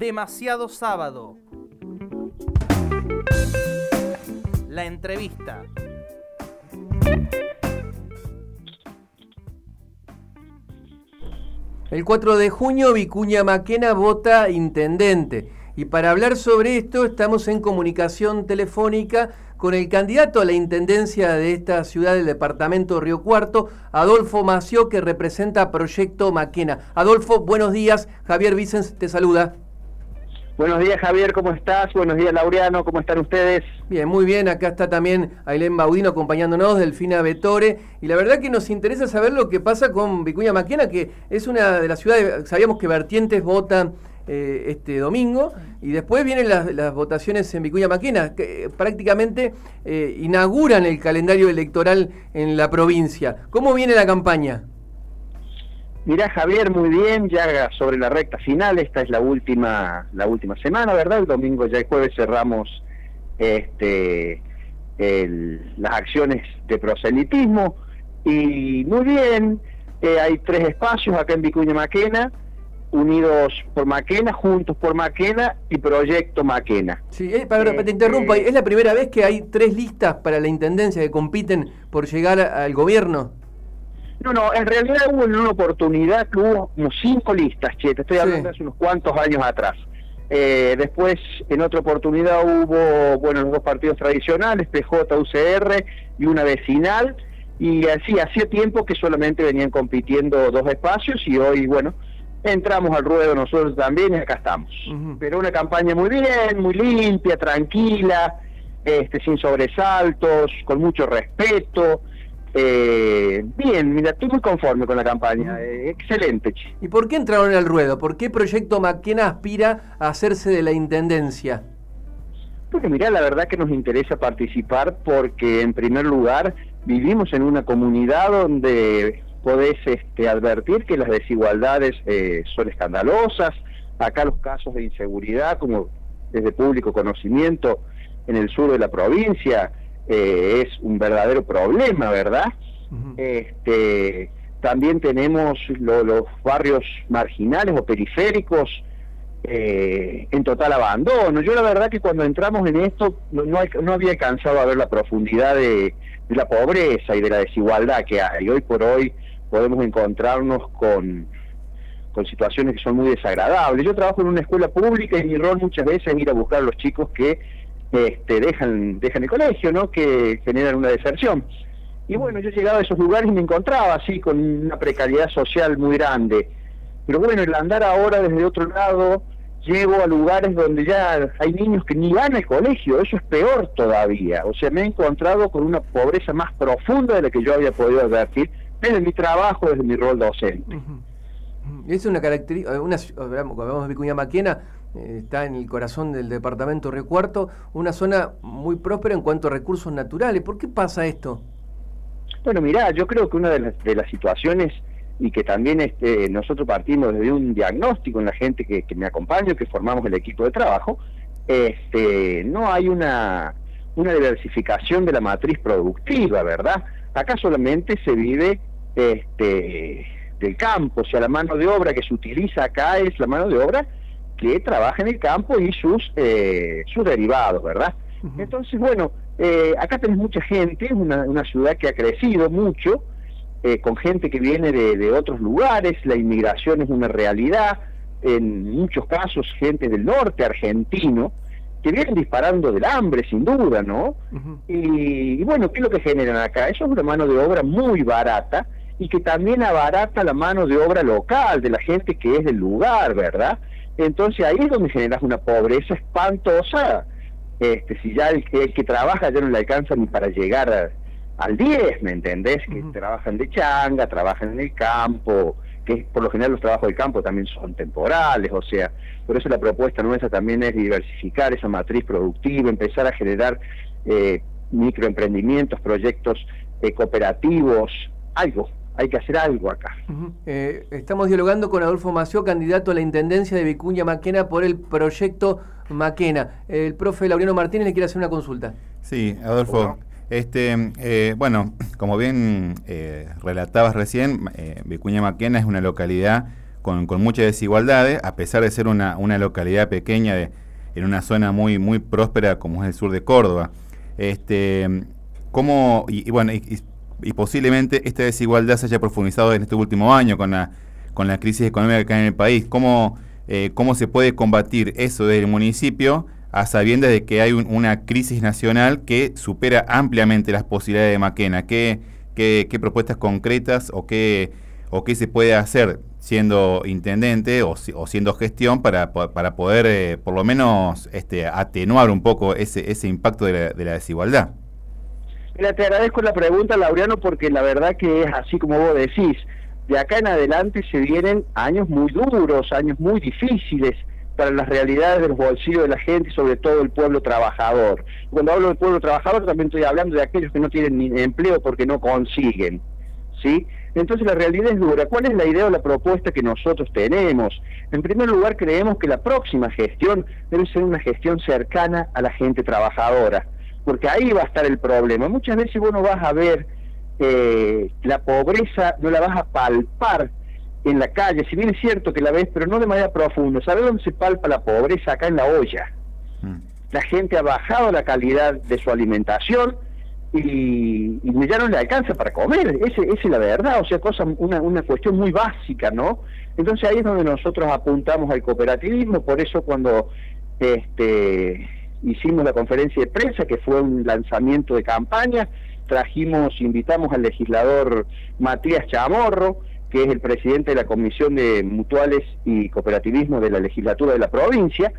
Demasiado sábado. La entrevista. El 4 de junio Vicuña Maquena vota intendente. Y para hablar sobre esto estamos en comunicación telefónica con el candidato a la intendencia de esta ciudad del departamento Río Cuarto, Adolfo Mació, que representa Proyecto Maquena. Adolfo, buenos días. Javier Vicens te saluda. Buenos días Javier, ¿cómo estás? Buenos días Laureano, ¿cómo están ustedes? Bien, muy bien, acá está también Ailén Baudino acompañándonos, Delfina Vetore, y la verdad que nos interesa saber lo que pasa con Vicuña Maquena, que es una de las ciudades, sabíamos que Vertientes vota eh, este domingo, y después vienen las, votaciones en Vicuña Maquena, que eh, prácticamente eh, inauguran el calendario electoral en la provincia. ¿Cómo viene la campaña? Mirá Javier, muy bien, ya sobre la recta final, esta es la última, la última semana, ¿verdad? El domingo ya el jueves cerramos este las acciones de proselitismo y muy bien, eh, hay tres espacios acá en Vicuña Maquena, unidos por Maquena, juntos por Maquena y Proyecto Maquena. Sí, eh, para, te interrumpo, este ¿es la primera vez que hay tres listas para la Intendencia que compiten por llegar al gobierno? No, no, en realidad hubo una oportunidad que hubo como cinco listas, che, te estoy hablando de hace unos cuantos años atrás. Eh, después, en otra oportunidad hubo, bueno, los dos partidos tradicionales, PJ, UCR y una vecinal, y así hacía tiempo que solamente venían compitiendo dos espacios y hoy, bueno, entramos al ruedo nosotros también y acá estamos. Pero una campaña muy bien, muy limpia, tranquila, este, sin sobresaltos, con mucho respeto. Eh, bien, mira, estoy muy conforme con la campaña, eh, excelente. ¿Y por qué entraron al ruedo? ¿Por qué Proyecto Maquena aspira a hacerse de la Intendencia? Porque mira, la verdad que nos interesa participar porque en primer lugar vivimos en una comunidad donde podés este, advertir que las desigualdades eh, son escandalosas, acá los casos de inseguridad, como desde público conocimiento en el sur de la provincia, eh, es un verdadero problema, ¿verdad? este, también tenemos los barrios marginales o periféricos eh, en total abandono. Yo la verdad que cuando entramos en esto no, no, había alcanzado a ver la profundidad de, la pobreza y de la desigualdad que hay. Hoy por hoy podemos encontrarnos con, con situaciones que son muy desagradables. Yo trabajo en una escuela pública y mi rol muchas veces es ir a buscar a los chicos que este, dejan, dejan el colegio, ¿no? que generan una deserción. Y bueno, yo llegaba a esos lugares y me encontraba así con una precariedad social muy grande. Pero bueno, el andar ahora desde otro lado, llego a lugares donde ya hay niños que ni van al colegio, eso es peor todavía. O sea, me he encontrado con una pobreza más profunda de la que yo había podido advertir desde mi trabajo, desde mi rol docente. Es una característica, una, cuando hablamos de Vicuña Maquena, eh, está en el corazón del departamento Río Cuarto, una zona muy próspera en cuanto a recursos naturales. ¿Por qué pasa esto? Bueno, mirá, yo creo que una de las, situaciones y que también este, nosotros partimos desde un diagnóstico en la gente que, me acompaña, que formamos el equipo de trabajo, este, no hay una, una diversificación de la matriz productiva, ¿verdad? Acá solamente se vive este, del campo, o sea, la mano de obra que se utiliza acá es la mano de obra que trabaja en el campo y sus, eh, sus derivados, ¿verdad? Entonces, bueno, eh, acá tenemos mucha gente, es una, una, ciudad que ha crecido mucho, eh, con gente que viene de, de, otros lugares, la inmigración es una realidad, en muchos casos gente del norte argentino, que vienen disparando del hambre, sin duda, ¿no? y, y, bueno, ¿qué es lo que generan acá? Eso es una mano de obra muy barata y que también abarata la mano de obra local, de la gente que es del lugar, ¿verdad? Entonces ahí es donde generas una pobreza espantosa. Este, si ya el que, que trabaja ya no le alcanza ni para llegar al 10, ¿me entendés? Que trabajan de changa, trabajan en el campo, que por lo general los trabajos del campo también son temporales, o sea, por eso la propuesta nuestra también es diversificar esa matriz productiva, empezar a generar eh, microemprendimientos, proyectos eh, cooperativos, algo, hay que hacer algo acá. Eh, estamos dialogando con Adolfo Mació, candidato a la Intendencia de Vicuña Maquena por el proyecto Maquena. El profe Laureano Martínez le quiere hacer una consulta. Sí, Adolfo. Este, eh, bueno, como bien eh, relatabas recién, Vicuña Maquena es una localidad con, muchas desigualdades, a pesar de ser una, una localidad pequeña de, en una zona muy, muy próspera como es el sur de Córdoba. Este, ¿cómo, y, bueno, y, posiblemente esta desigualdad se haya profundizado en este último año con la, con la crisis económica que hay en el país. ¿Cómo, eh, cómo se puede combatir eso del municipio a sabiendas de que hay una crisis nacional que supera ampliamente las posibilidades de Maquena? ¿Qué, qué, qué propuestas concretas o qué, o qué se puede hacer siendo intendente o, siendo gestión para, para poder eh, por lo menos este, atenuar un poco ese, ese impacto de la, de la desigualdad. Te agradezco la pregunta, Laureano, porque la verdad que es así como vos decís. De acá en adelante se vienen años muy duros, años muy difíciles para las realidades de los bolsillos de la gente sobre todo el pueblo trabajador. Cuando hablo del pueblo trabajador también estoy hablando de aquellos que no tienen ni empleo porque no consiguen. ¿sí? Entonces la realidad es dura. ¿Cuál es la idea o la propuesta que nosotros tenemos? En primer lugar, creemos que la próxima gestión debe ser una gestión cercana a la gente trabajadora, porque ahí va a estar el problema. Muchas veces vos no vas a ver eh, la pobreza, no la vas a palpar en la calle, si bien es cierto que la ves, pero no de manera profunda. ¿Sabes dónde se palpa la pobreza? Acá en la olla. Mm. La gente ha bajado la calidad de su alimentación, y, ya no le alcanza para comer, esa es la verdad, o sea, cosa, una, una cuestión muy básica, ¿no? Entonces ahí es donde nosotros apuntamos al cooperativismo, por eso cuando este, hicimos la conferencia de prensa, que fue un lanzamiento de campaña, trajimos, invitamos al legislador Matías Chamorro, que es el presidente de la Comisión de Mutuales y Cooperativismo de la legislatura de la provincia,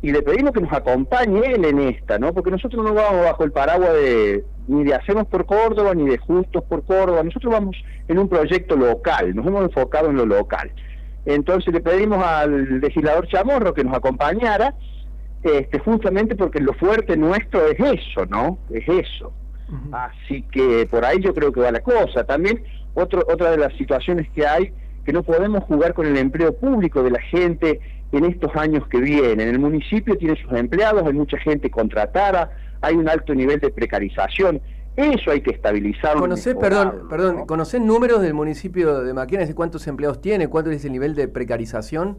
y le pedimos que nos acompañe él en esta, ¿no? Porque nosotros no vamos bajo el paraguas de ni de Hacemos por Córdoba ni de Justos por Córdoba, nosotros vamos en un proyecto local, nos hemos enfocado en lo local. Entonces le pedimos al legislador Chamorro que nos acompañara, este, justamente porque lo fuerte nuestro es eso, ¿no? Es eso. Así que por ahí yo creo que va la cosa. También otro, otra de las situaciones que hay, que no podemos jugar con el empleo público de la gente en estos años que vienen. El municipio tiene sus empleados, hay mucha gente contratada, hay un alto nivel de precarización. Eso hay que estabilizarlo. ¿Conocés, perdón, perdón, ¿conocés números del municipio de Maquena? ¿Cuántos empleados tiene? ¿Cuánto es el nivel de precarización?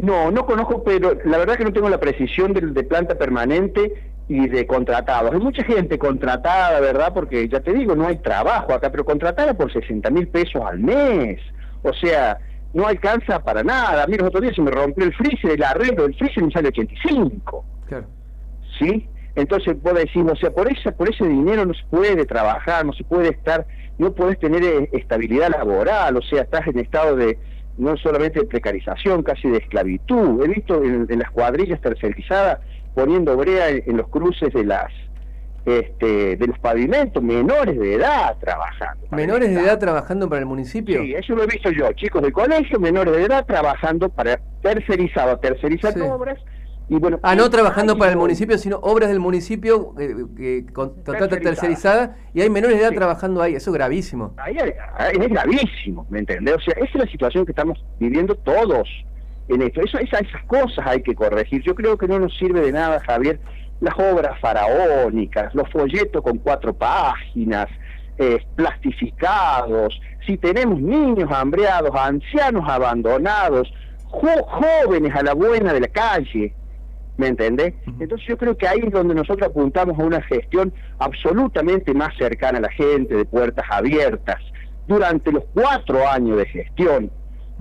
No, no conozco, pero la verdad que no tengo la precisión de, de planta permanente y de contratados. Hay mucha gente contratada, ¿verdad? Porque ya te digo, no hay trabajo acá, pero contratada por 60 mil pesos al mes. O sea, no alcanza para nada. Mira, los otros días se me rompió el freezer, el arreglo del freezer me sale 85. Claro. ¿Sí? Entonces vos decís, o sea, por ese, por ese dinero no se puede trabajar, no se puede estar, no puedes tener eh, estabilidad laboral, o sea, estás en estado de no solamente de precarización, casi de esclavitud. He visto en, las cuadrillas tercerizadas poniendo brea en los cruces de las este, de los pavimentos, menores de edad trabajando. ¿Menores de edad trabajando para el municipio? Sí, eso lo he visto yo, chicos de colegio, menores de edad trabajando para tercerizado, tercerizar obras. Y bueno, ah, no trabajando para el municipio, sino obras del municipio eh, que contrata tercerizada y hay menores de edad trabajando ahí, eso es gravísimo. Ahí, es gravísimo, ¿me entendés? O sea, esa es la situación que estamos viviendo todos en esto. Eso, esas cosas hay que corregir. Yo creo que no nos sirve de nada, Javier, las obras faraónicas, los folletos con cuatro páginas, eh, plastificados, si tenemos niños hambreados, ancianos abandonados, jóvenes a la buena de la calle, ¿me entendés? Entonces yo creo que ahí es donde nosotros apuntamos a una gestión absolutamente más cercana a la gente, de puertas abiertas, durante los cuatro años de gestión,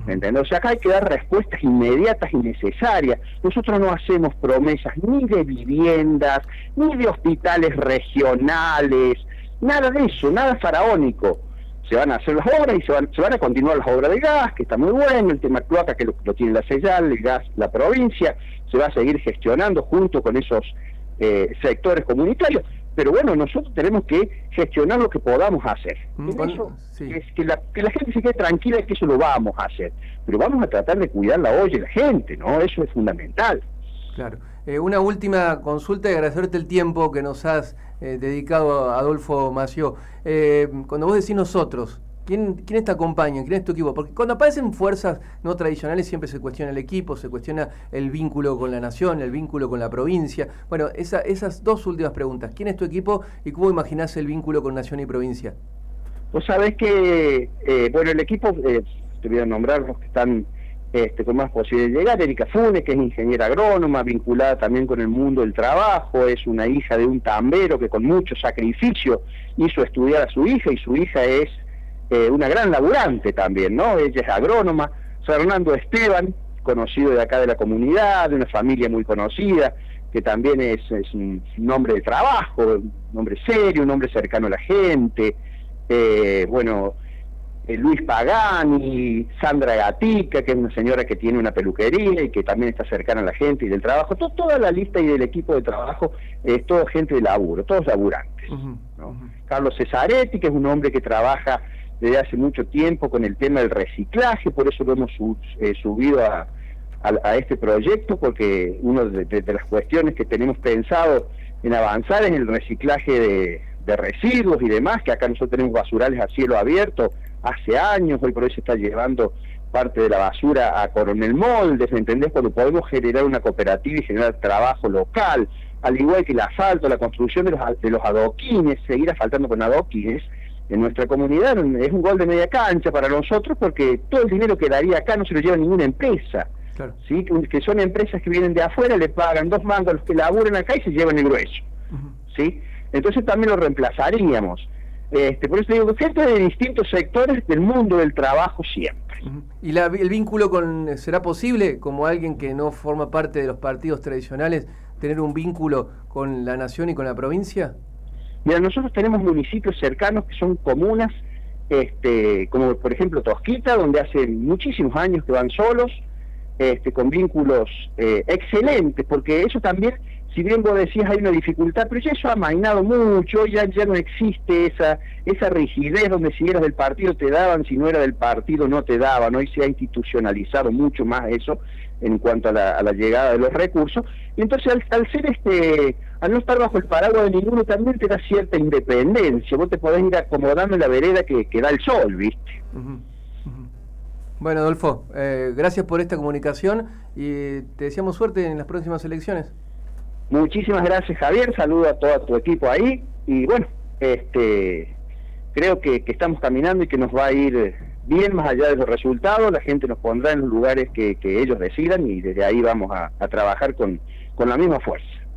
¿Me O sea, acá hay que dar respuestas inmediatas y necesarias. Nosotros no hacemos promesas ni de viviendas, ni de hospitales regionales, nada de eso, nada faraónico. Se van a hacer las obras y se van, se van a continuar las obras de gas, que está muy bueno, el tema cloaca que lo, lo tiene la Sellal, el gas, la provincia, se va a seguir gestionando junto con esos eh, sectores comunitarios pero bueno, nosotros tenemos que gestionar lo que podamos hacer. Mm, que, la, gente se quede tranquila que eso lo vamos a hacer, pero vamos a tratar de cuidar la olla de la gente, ¿no? Eso es fundamental. Claro. Eh, una última consulta y agradecerte el tiempo que nos has eh, dedicado, Adolfo Mació. Eh, cuando vos decís nosotros, ¿Quién, ¿Quién te acompaña? ¿Quién es tu equipo? Porque cuando aparecen fuerzas no tradicionales siempre se cuestiona el equipo, se cuestiona el vínculo con la nación, el vínculo con la provincia. Bueno, esa, esas dos últimas preguntas. ¿Quién es tu equipo y cómo imaginás el vínculo con nación y provincia? Pues sabés que, bueno, el equipo, te voy a nombrar los que están este, con más posibilidades de llegar. Erika Funes, que es ingeniera agrónoma, vinculada también con el mundo del trabajo, es una hija de un tambero que con mucho sacrificio hizo estudiar a su hija y su hija es eh, una gran laburante también, ¿no? Ella es agrónoma. Fernando Esteban, conocido de acá de la comunidad, de una familia muy conocida, que también es, un hombre de trabajo, un hombre serio, un hombre cercano a la gente. Eh, bueno, Luis Pagani, Sandra Gatica, que es una señora que tiene una peluquería y que también está cercana a la gente y del trabajo. toda la lista y del equipo de trabajo es toda gente de laburo, todos laburantes. Carlos Cesaretti, que es un hombre que trabaja desde hace mucho tiempo con el tema del reciclaje, por eso lo hemos eh, subido a, este proyecto, porque una de, las cuestiones que tenemos pensado en avanzar es el reciclaje de, de residuos y demás, que acá nosotros tenemos basurales a cielo abierto hace años, hoy por hoy se está llevando parte de la basura a Coronel Moldes, ¿entendés? Cuando podemos generar una cooperativa y generar trabajo local, al igual que el asfalto, la construcción de los, de los adoquines, seguir asfaltando con adoquines, en nuestra comunidad es un gol de media cancha para nosotros porque todo el dinero que daría acá no se lo lleva ninguna empresa. ¿sí? Que son empresas que vienen de afuera, le pagan dos mangos a los que laburan acá y se llevan el grueso. ¿sí? Entonces también lo reemplazaríamos. Este, por eso digo, gente de distintos sectores del mundo del trabajo siempre. ¿Y la, el vínculo con, será posible, como alguien que no forma parte de los partidos tradicionales, tener un vínculo con la nación y con la provincia? Mira, nosotros tenemos municipios cercanos que son comunas, este, como por ejemplo Tosquita, donde hace muchísimos años que van solos, este, con vínculos eh, excelentes, porque eso también si bien vos decías hay una dificultad, pero ya eso ha mainado mucho, ya, ya no existe esa, esa rigidez donde si eras del partido te daban, si no era del partido no te daban, hoy se ha institucionalizado mucho más eso en cuanto a la, llegada de los recursos, y entonces al, ser este, al no estar bajo el paraguas de ninguno también te da cierta independencia, vos te podés ir acomodando en la vereda que, que da el sol, ¿viste? Bueno, Adolfo, eh, gracias por esta comunicación y te deseamos suerte en las próximas elecciones. Muchísimas gracias Javier, saludo a todo tu equipo ahí. Y bueno, este creo que, estamos caminando y que nos va a ir bien más allá de los resultados, la gente nos pondrá en los lugares que, ellos decidan y desde ahí vamos a, trabajar con, con la misma fuerza.